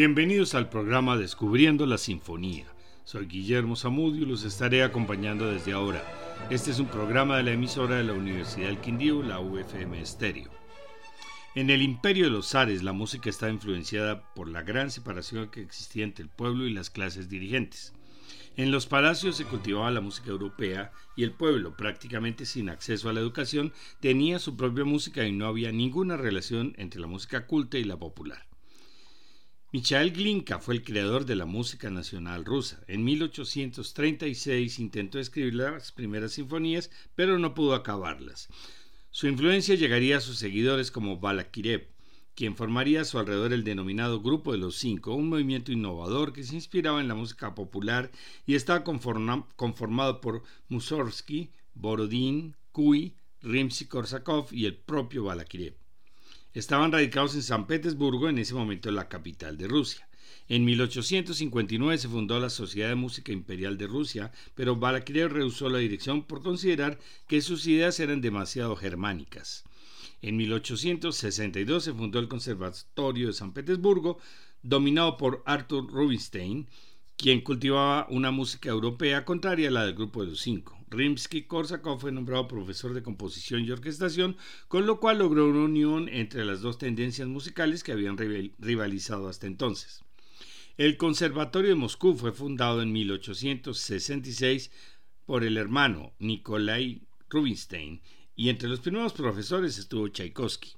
Bienvenidos al programa Descubriendo la Sinfonía. Soy Guillermo Zamudio y los estaré acompañando desde ahora. Este es un programa de la emisora de la Universidad del Quindío, la UFM Estéreo. En el imperio de los zares, la música estaba influenciada por la gran separación que existía entre el pueblo y las clases dirigentes. En los palacios se cultivaba la música europea y el pueblo, prácticamente sin acceso a la educación, tenía su propia música y no había ninguna relación entre la música culta y la popular. Michael Glinka fue el creador de la música nacional rusa. En 1836 intentó escribir las primeras sinfonías, pero no pudo acabarlas. Su influencia llegaría a sus seguidores como Balakirev, quien formaría a su alrededor el denominado Grupo de los Cinco, un movimiento innovador que se inspiraba en la música popular y estaba conformado por Mussorgsky, Borodin, Kuy, Rimsky-Korsakov y el propio Balakirev. Estaban radicados en San Petersburgo, en ese momento la capital de Rusia. En 1859 se fundó la Sociedad de Música Imperial de Rusia, pero Balakirev rehusó la dirección por considerar que sus ideas eran demasiado germánicas. En 1862 se fundó el Conservatorio de San Petersburgo, dominado por Arthur Rubinstein, quien cultivaba una música europea contraria a la del Grupo de los Cinco. Rimsky-Korsakov fue nombrado profesor de composición y orquestación, con lo cual logró una unión entre las dos tendencias musicales que habían rivalizado hasta entonces. El Conservatorio de Moscú fue fundado en 1866 por el hermano Nikolai Rubinstein y entre los primeros profesores estuvo Tchaikovsky.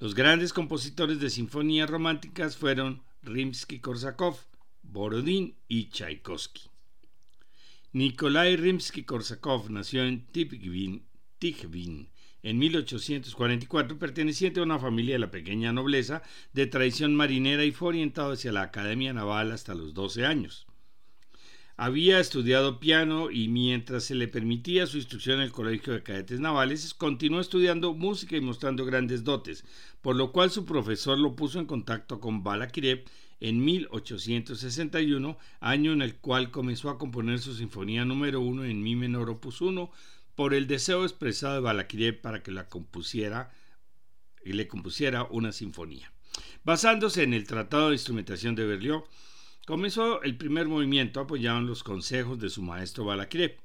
Los grandes compositores de sinfonías románticas fueron Rimsky-Korsakov, Borodín y Tchaikovsky. Nikolai Rimsky-Korsakov nació en Tikhvin, en 1844, perteneciente a una familia de la pequeña nobleza de tradición marinera y fue orientado hacia la Academia Naval hasta los 12 años. Había estudiado piano y mientras se le permitía su instrucción en el Colegio de Cadetes Navales, continuó estudiando música y mostrando grandes dotes, por lo cual su profesor lo puso en contacto con Balakirev en 1861, año en el cual comenzó a componer su sinfonía número uno en mi menor opus 1 por el deseo expresado de Balakirev para que la compusiera y le compusiera una sinfonía. Basándose en el Tratado de Instrumentación de Berlioz, comenzó el primer movimiento apoyado en los consejos de su maestro Balakirev.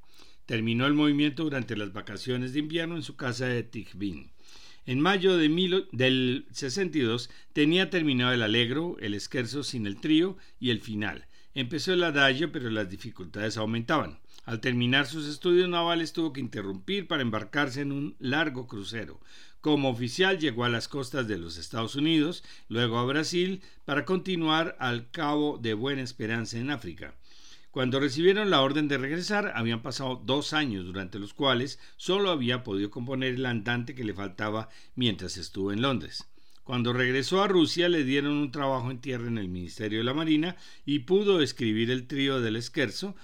Terminó el movimiento durante las vacaciones de invierno en su casa de Tikhvin. En mayo de del 62 tenía terminado el Alegro, el Esquerzo sin el trío y el final. Empezó el adagio, pero las dificultades aumentaban. Al terminar sus estudios navales tuvo que interrumpir para embarcarse en un largo crucero. Como oficial llegó a las costas de los Estados Unidos, luego a Brasil, para continuar al Cabo de Buena Esperanza en África. Cuando recibieron la orden de regresar, habían pasado dos años durante los cuales solo había podido componer el andante que le faltaba mientras estuvo en Londres. Cuando regresó a Rusia le dieron un trabajo en tierra en el Ministerio de la Marina y pudo escribir el trío del Esquerzo,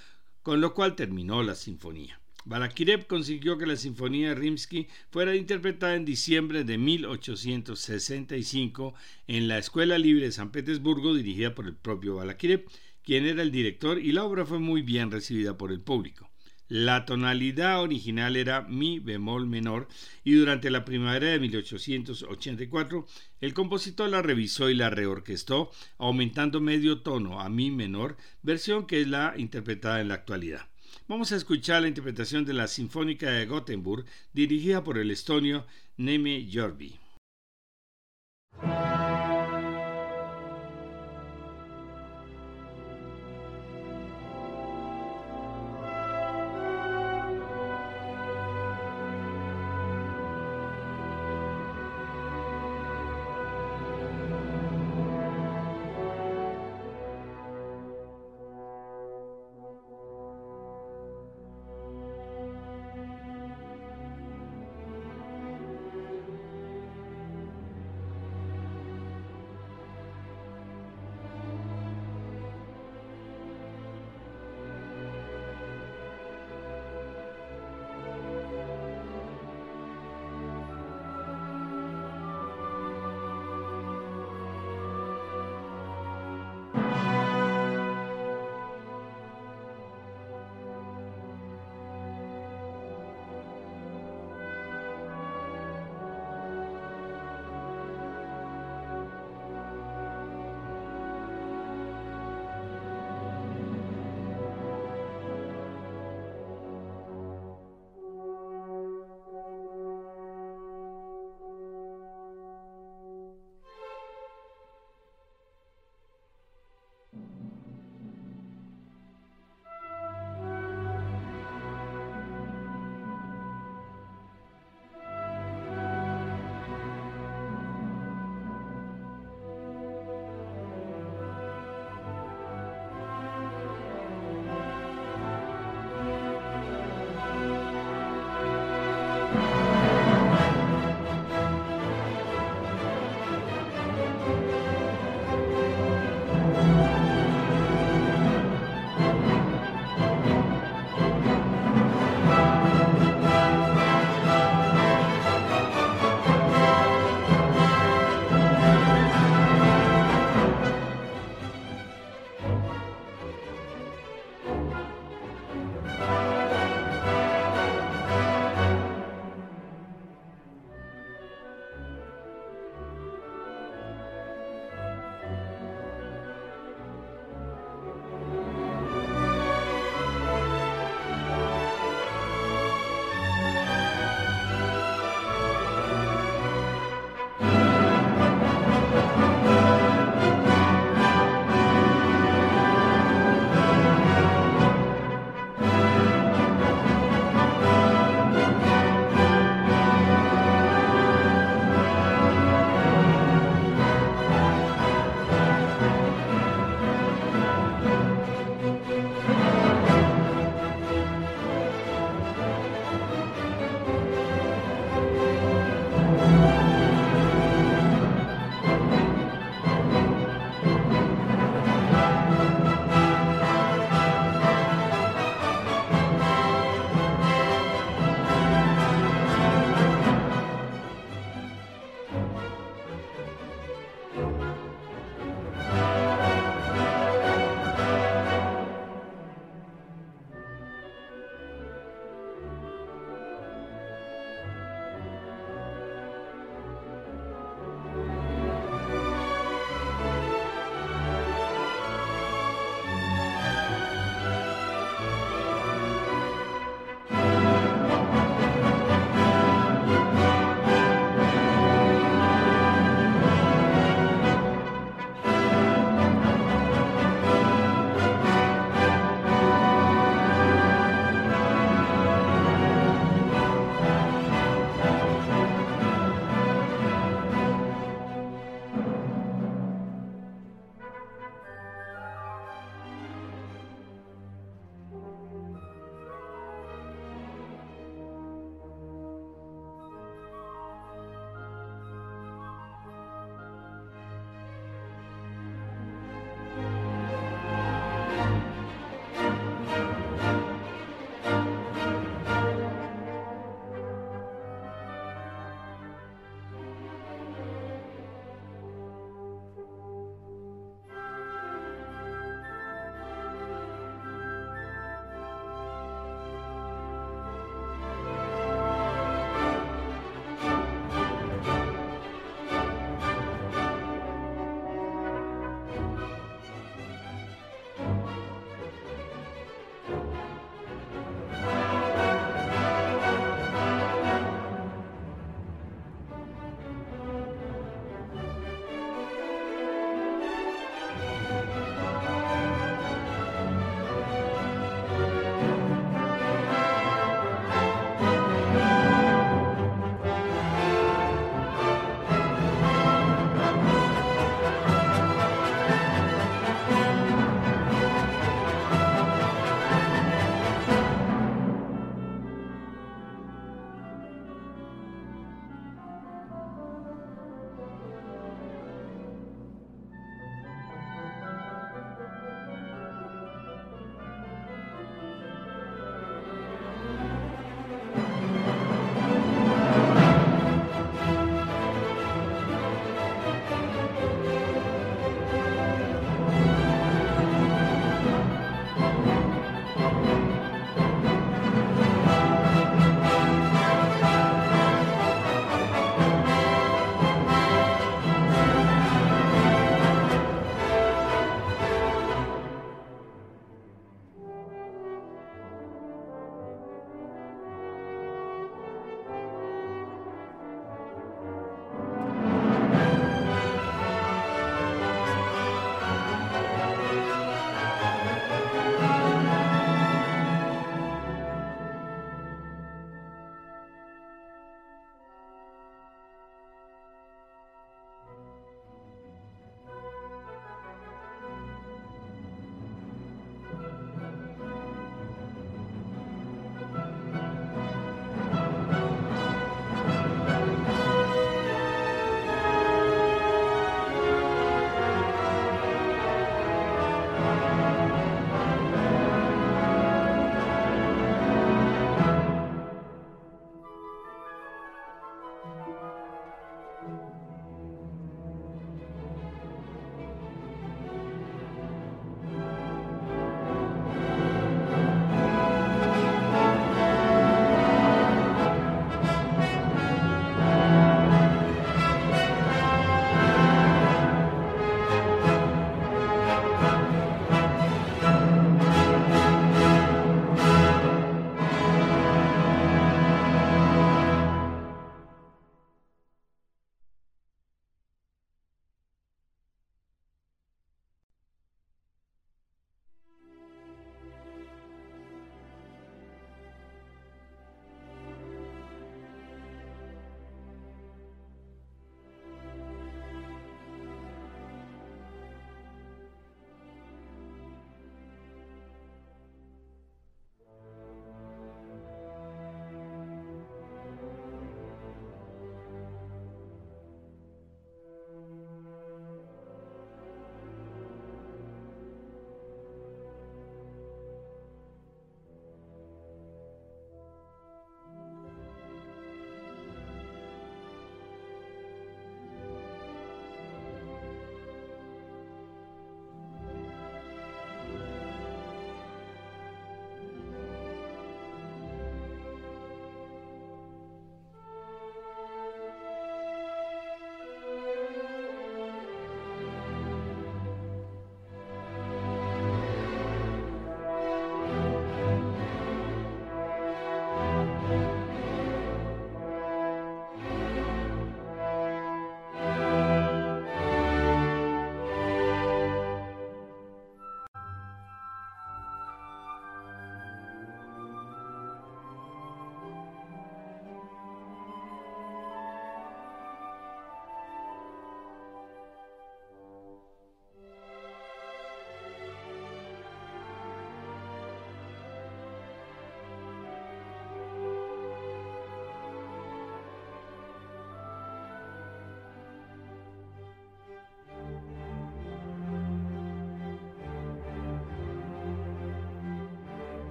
con lo cual terminó la sinfonía. Balakirev consiguió que la sinfonía de Rimsky fuera interpretada en diciembre de 1865 en la Escuela Libre de San Petersburgo dirigida por el propio Balakirev quien era el director, y la obra fue muy bien recibida por el público. La tonalidad original era mi bemol menor y durante la primavera de 1884 el compositor la revisó y la reorquestó aumentando medio tono a mi menor, versión que es la interpretada en la actualidad. Vamos a escuchar la interpretación de la Sinfónica de Gothenburg dirigida por el estonio Neme Jorvi.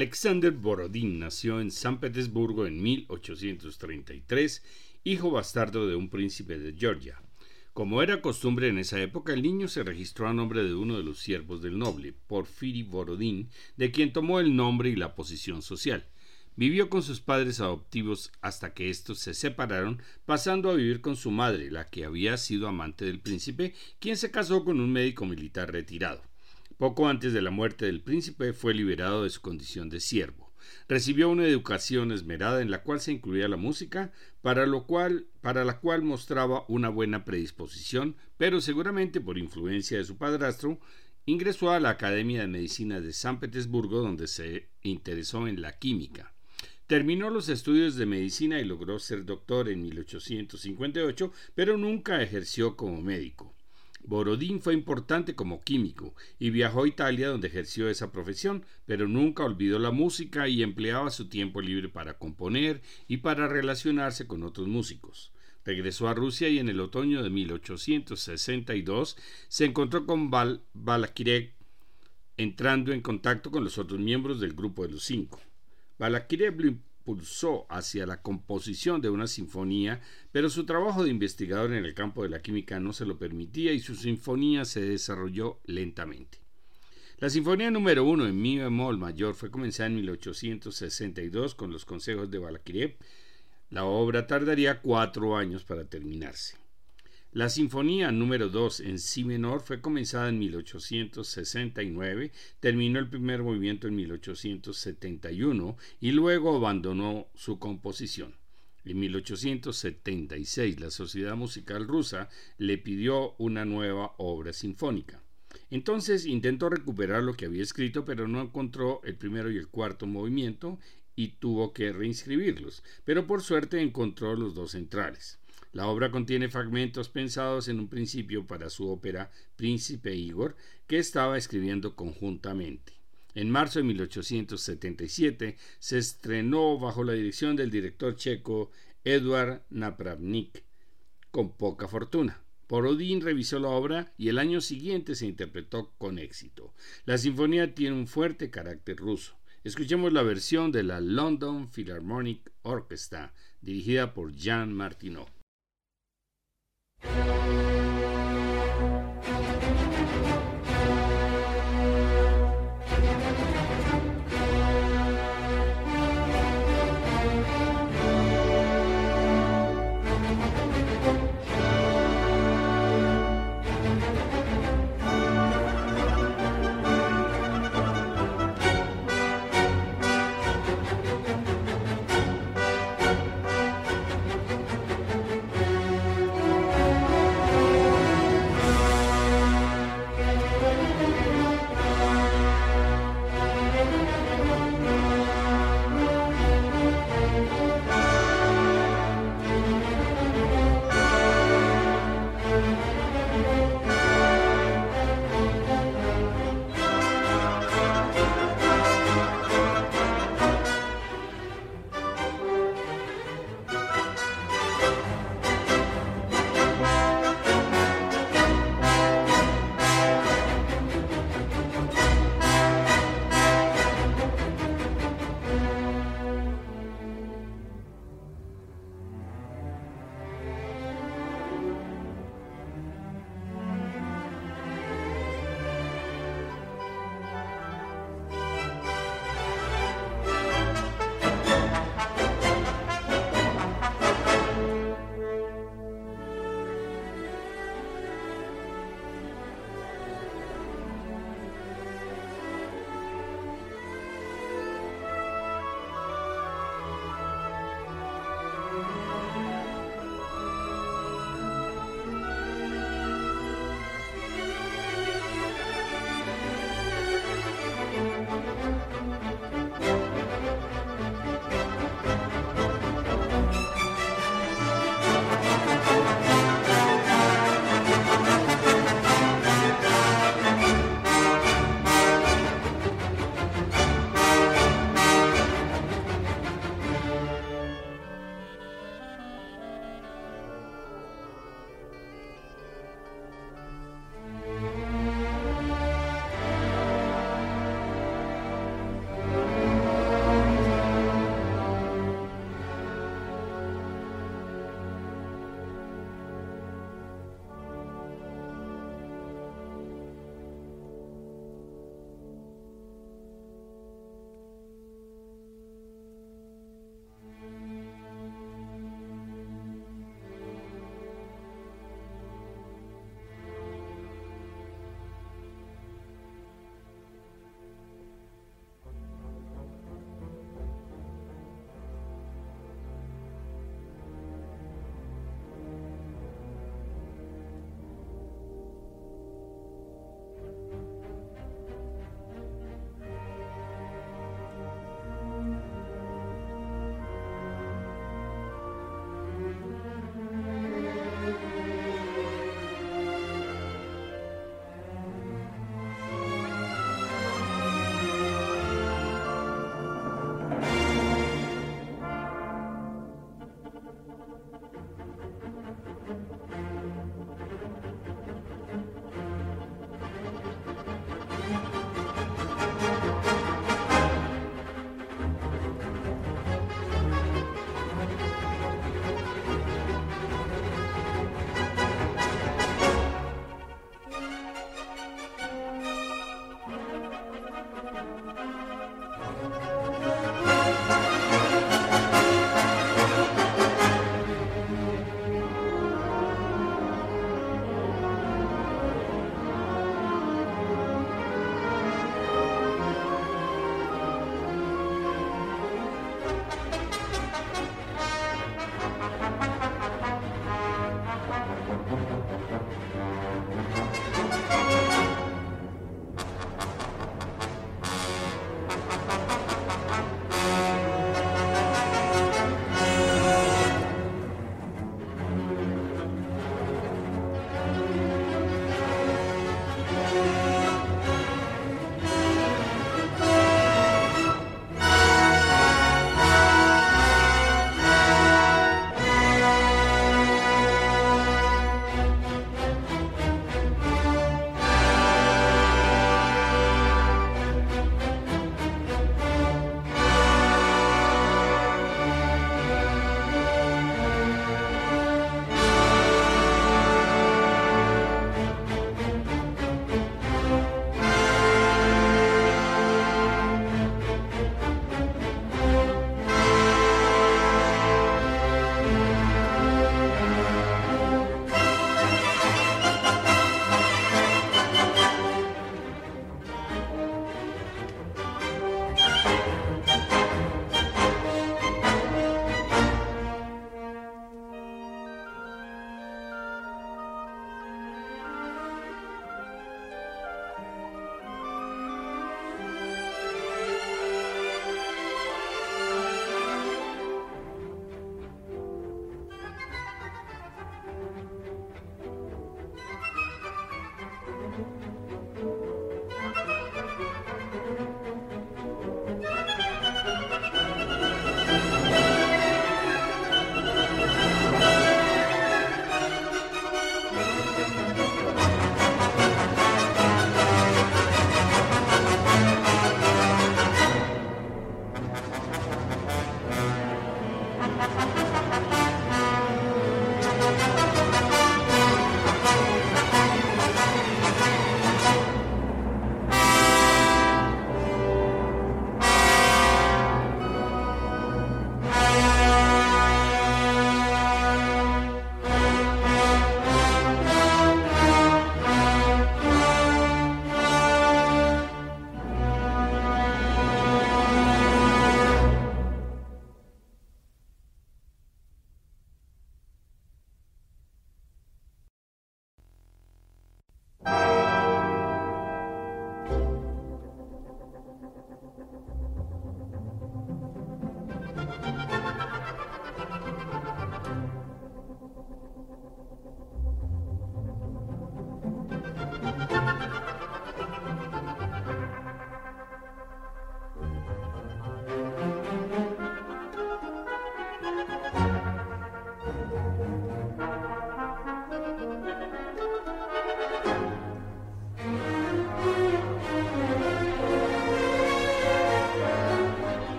Alexander Borodín nació en San Petersburgo en 1833, hijo bastardo de un príncipe de Georgia. Como era costumbre en esa época, el niño se registró a nombre de uno de los siervos del noble, Porfiri Borodín, de quien tomó el nombre y la posición social. Vivió con sus padres adoptivos hasta que estos se separaron, pasando a vivir con su madre, la que había sido amante del príncipe, quien se casó con un médico militar retirado. Poco antes de la muerte del príncipe fue liberado de su condición de siervo. Recibió una educación esmerada en la cual se incluía la música, para, la cual mostraba una buena predisposición, pero seguramente por influencia de su padrastro, ingresó a la Academia de Medicina de San Petersburgo donde se interesó en la química. Terminó los estudios de medicina y logró ser doctor en 1858, pero nunca ejerció como médico. Borodín fue importante como químico y viajó a Italia donde ejerció esa profesión, pero nunca olvidó la música y empleaba su tiempo libre para componer y para relacionarse con otros músicos. Regresó a Rusia y en el otoño de 1862 se encontró con Bal Balakirev, entrando en contacto con los otros miembros del grupo de los cinco. Balakirev hacia la composición de una sinfonía, pero su trabajo de investigador en el campo de la química no se lo permitía y su sinfonía se desarrolló lentamente. La sinfonía número uno en mi bemol mayor fue comenzada en 1862 con los consejos de Balakirev. La obra tardaría cuatro años para terminarse. La sinfonía número 2 en si menor fue comenzada en 1869, terminó el primer movimiento en 1871 y luego abandonó su composición. En 1876 la Sociedad Musical Rusa le pidió una nueva obra sinfónica. Entonces intentó recuperar lo que había escrito, pero no encontró el primero y el cuarto movimiento y tuvo que reinscribirlos, pero por suerte encontró los dos centrales. La obra contiene fragmentos pensados en un principio para su ópera Príncipe Igor, que estaba escribiendo conjuntamente. En marzo de 1877 se estrenó bajo la dirección del director checo Eduard Napravnik, con poca fortuna. Porodín revisó la obra y el año siguiente se interpretó con éxito. La sinfonía tiene un fuerte carácter ruso. Escuchemos la versión de la London Philharmonic Orchestra, dirigida por Jean Martineau. Música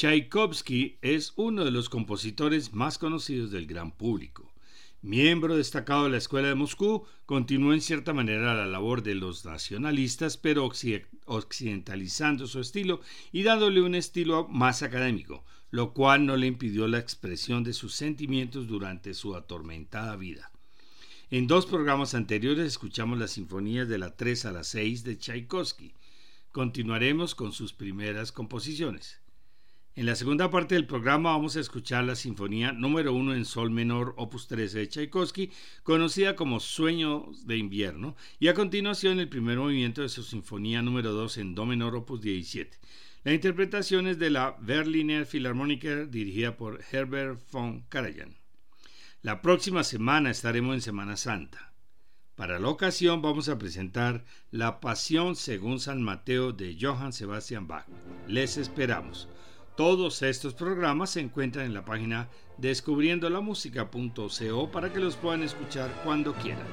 Tchaikovsky es uno de los compositores más conocidos del gran público. Miembro destacado de la Escuela de Moscú, continuó en cierta manera la labor de los nacionalistas, pero occidentalizando su estilo y dándole un estilo más académico, lo cual no le impidió la expresión de sus sentimientos durante su atormentada vida. En dos programas anteriores escuchamos las sinfonías de la 3 a la 6 de Tchaikovsky. Continuaremos con sus primeras composiciones. En la segunda parte del programa vamos a escuchar la sinfonía número 1 en sol menor opus 13 de Tchaikovsky, conocida como Sueños de invierno, y a continuación el primer movimiento de su sinfonía número 2 en do menor opus 17. La interpretación es de la Berliner Philharmoniker dirigida por Herbert von Karajan. La próxima semana estaremos en Semana Santa. Para la ocasión vamos a presentar La Pasión según San Mateo de Johann Sebastian Bach. Les esperamos. Todos estos programas se encuentran en la página descubriendolamusica.co para que los puedan escuchar cuando quieran.